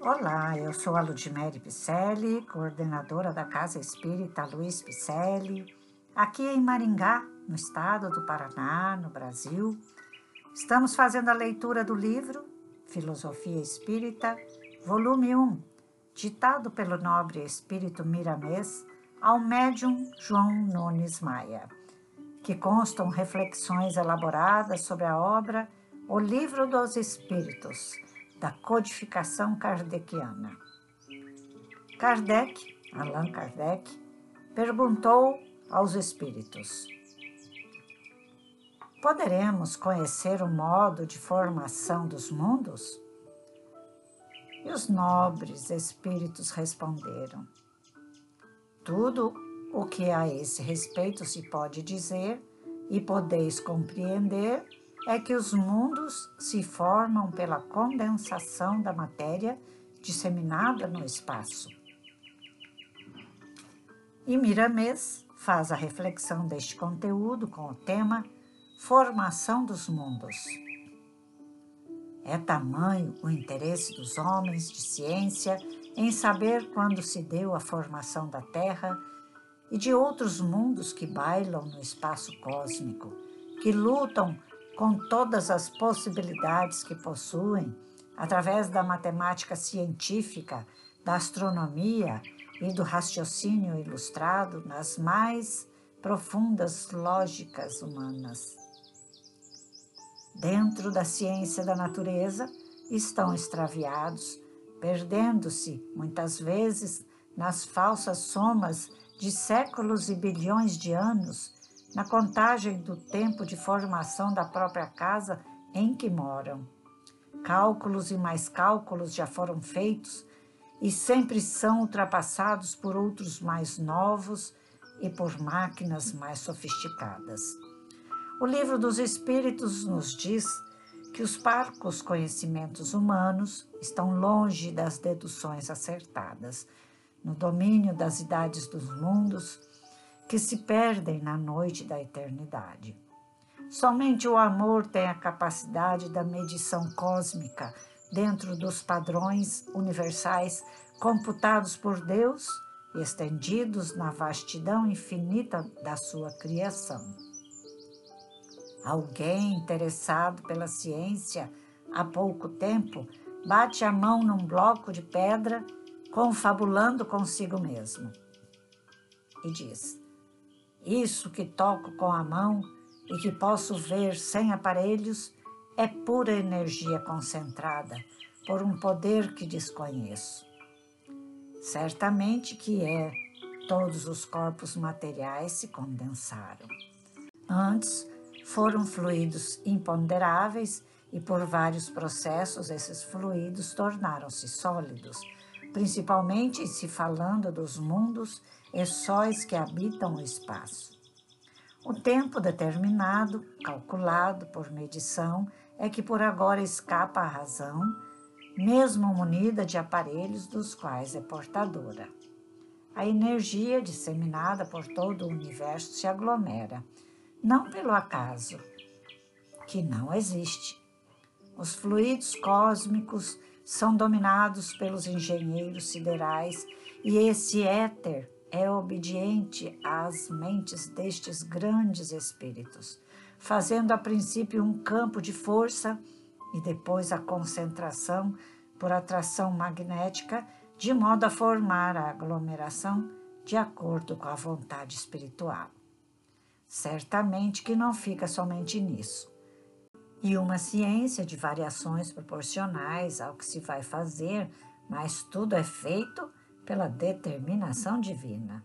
Olá, eu sou a Ludmere Picelli, coordenadora da Casa Espírita Luiz Picelli, aqui em Maringá, no estado do Paraná, no Brasil. Estamos fazendo a leitura do livro Filosofia Espírita, volume 1, ditado pelo nobre espírito miramês ao médium João Nunes Maia, que constam reflexões elaboradas sobre a obra O Livro dos Espíritos, da codificação kardeciana. Kardec, Allan Kardec, perguntou aos espíritos: Poderemos conhecer o modo de formação dos mundos? E os nobres espíritos responderam: Tudo o que a esse respeito se pode dizer e podeis compreender é que os mundos se formam pela condensação da matéria disseminada no espaço. E Miramês faz a reflexão deste conteúdo com o tema Formação dos Mundos. É tamanho o interesse dos homens de ciência em saber quando se deu a formação da Terra e de outros mundos que bailam no espaço cósmico, que lutam com todas as possibilidades que possuem, através da matemática científica, da astronomia e do raciocínio ilustrado nas mais profundas lógicas humanas. Dentro da ciência da natureza estão extraviados, perdendo-se, muitas vezes, nas falsas somas de séculos e bilhões de anos na contagem do tempo de formação da própria casa em que moram. Cálculos e mais cálculos já foram feitos e sempre são ultrapassados por outros mais novos e por máquinas mais sofisticadas. O Livro dos Espíritos nos diz que os parcos conhecimentos humanos estão longe das deduções acertadas, no domínio das idades dos mundos que se perdem na noite da eternidade. Somente o amor tem a capacidade da medição cósmica dentro dos padrões universais computados por Deus e estendidos na vastidão infinita da sua criação. Alguém interessado pela ciência há pouco tempo bate a mão num bloco de pedra, confabulando consigo mesmo, e diz: isso que toco com a mão e que posso ver sem aparelhos é pura energia concentrada por um poder que desconheço. Certamente que é, todos os corpos materiais se condensaram. Antes foram fluidos imponderáveis e por vários processos esses fluidos tornaram-se sólidos, principalmente se falando dos mundos e sóis que habitam o espaço. O tempo determinado, calculado por medição, é que por agora escapa à razão, mesmo munida de aparelhos dos quais é portadora. A energia disseminada por todo o universo se aglomera, não pelo acaso, que não existe. Os fluidos cósmicos são dominados pelos engenheiros siderais e esse éter é obediente às mentes destes grandes espíritos, fazendo a princípio um campo de força e depois a concentração por atração magnética, de modo a formar a aglomeração de acordo com a vontade espiritual. Certamente que não fica somente nisso. E uma ciência de variações proporcionais ao que se vai fazer, mas tudo é feito pela determinação divina.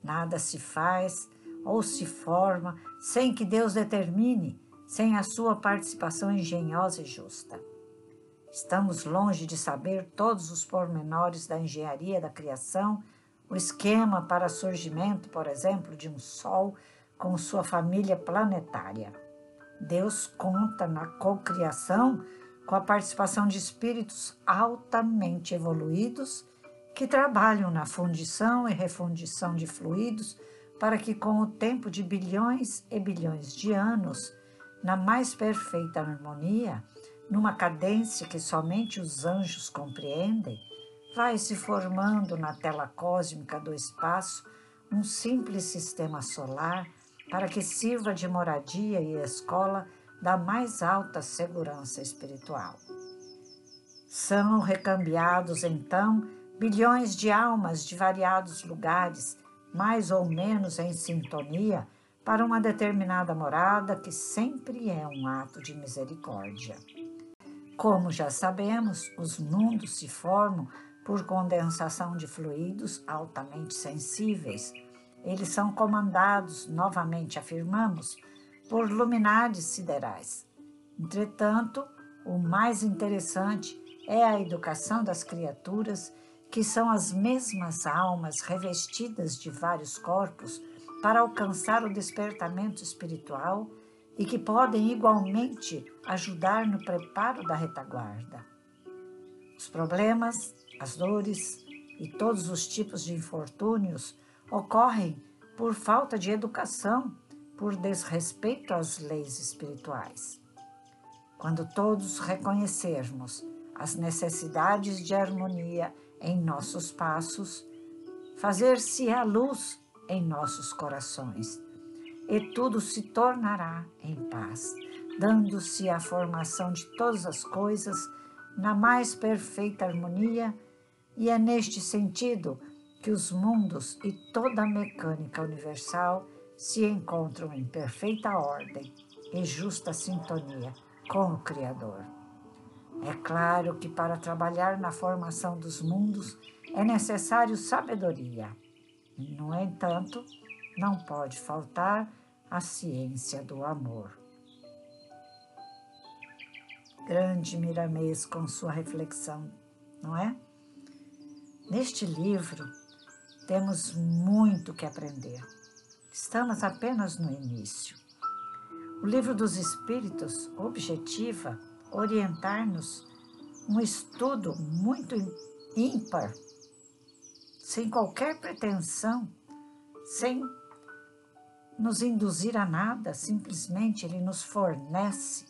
Nada se faz ou se forma sem que Deus determine, sem a sua participação engenhosa e justa. Estamos longe de saber todos os pormenores da engenharia da criação, o esquema para surgimento, por exemplo, de um Sol com sua família planetária. Deus conta na cocriação com a participação de espíritos altamente evoluídos que trabalham na fundição e refundição de fluidos para que, com o tempo de bilhões e bilhões de anos, na mais perfeita harmonia, numa cadência que somente os anjos compreendem, vai se formando na tela cósmica do espaço um simples sistema solar para que sirva de moradia e escola da mais alta segurança espiritual. São recambiados então bilhões de almas de variados lugares, mais ou menos em sintonia, para uma determinada morada que sempre é um ato de misericórdia. Como já sabemos, os mundos se formam por condensação de fluidos altamente sensíveis. Eles são comandados, novamente afirmamos, por luminares siderais. Entretanto, o mais interessante é a educação das criaturas, que são as mesmas almas revestidas de vários corpos para alcançar o despertamento espiritual e que podem igualmente ajudar no preparo da retaguarda. Os problemas, as dores e todos os tipos de infortúnios ocorrem por falta de educação, por desrespeito às leis espirituais. Quando todos reconhecermos as necessidades de harmonia em nossos passos, fazer-se a luz em nossos corações, e tudo se tornará em paz, dando-se a formação de todas as coisas na mais perfeita harmonia, e é neste sentido que os mundos e toda a mecânica universal se encontram em perfeita ordem e justa sintonia com o Criador. É claro que para trabalhar na formação dos mundos é necessário sabedoria. No entanto, não pode faltar a ciência do amor. Grande Miramês com sua reflexão, não é? Neste livro temos muito que aprender. Estamos apenas no início. O livro dos Espíritos objetiva orientar-nos um estudo muito ímpar, sem qualquer pretensão, sem nos induzir a nada, simplesmente ele nos fornece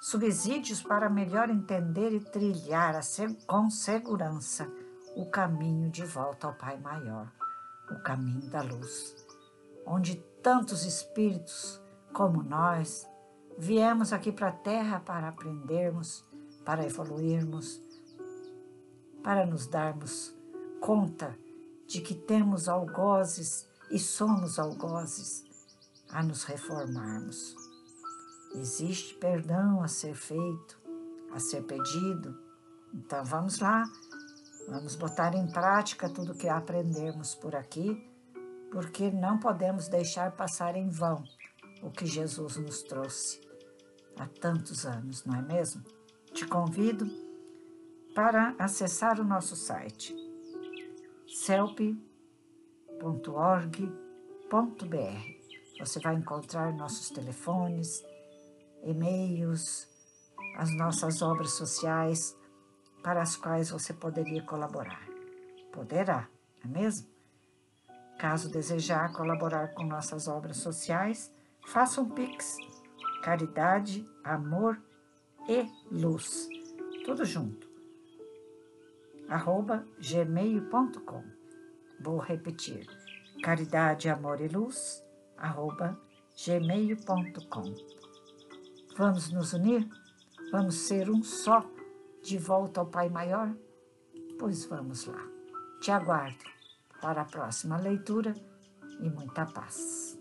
subsídios para melhor entender e trilhar com segurança o caminho de volta ao Pai Maior, o caminho da luz, onde tantos espíritos como nós viemos aqui para a Terra para aprendermos, para evoluirmos, para nos darmos conta de que temos algozes e somos algozes a nos reformarmos. Existe perdão a ser feito, a ser pedido. Então vamos lá, vamos botar em prática tudo que aprendemos por aqui, porque não podemos deixar passar em vão o que Jesus nos trouxe há tantos anos, não é mesmo? Te convido para acessar o nosso site celp.org.br. Você vai encontrar nossos telefones, e-mails, as nossas obras sociais para as quais você poderia colaborar. Poderá, não é mesmo? Caso desejar colaborar com nossas obras sociais, faça um Pix. Caridade, amor e luz. Tudo junto. Arroba gmail.com. Vou repetir. Caridade, amor e luz. Arroba gmail.com. Vamos nos unir? Vamos ser um só de volta ao Pai Maior? Pois vamos lá. Te aguardo para a próxima leitura e muita paz.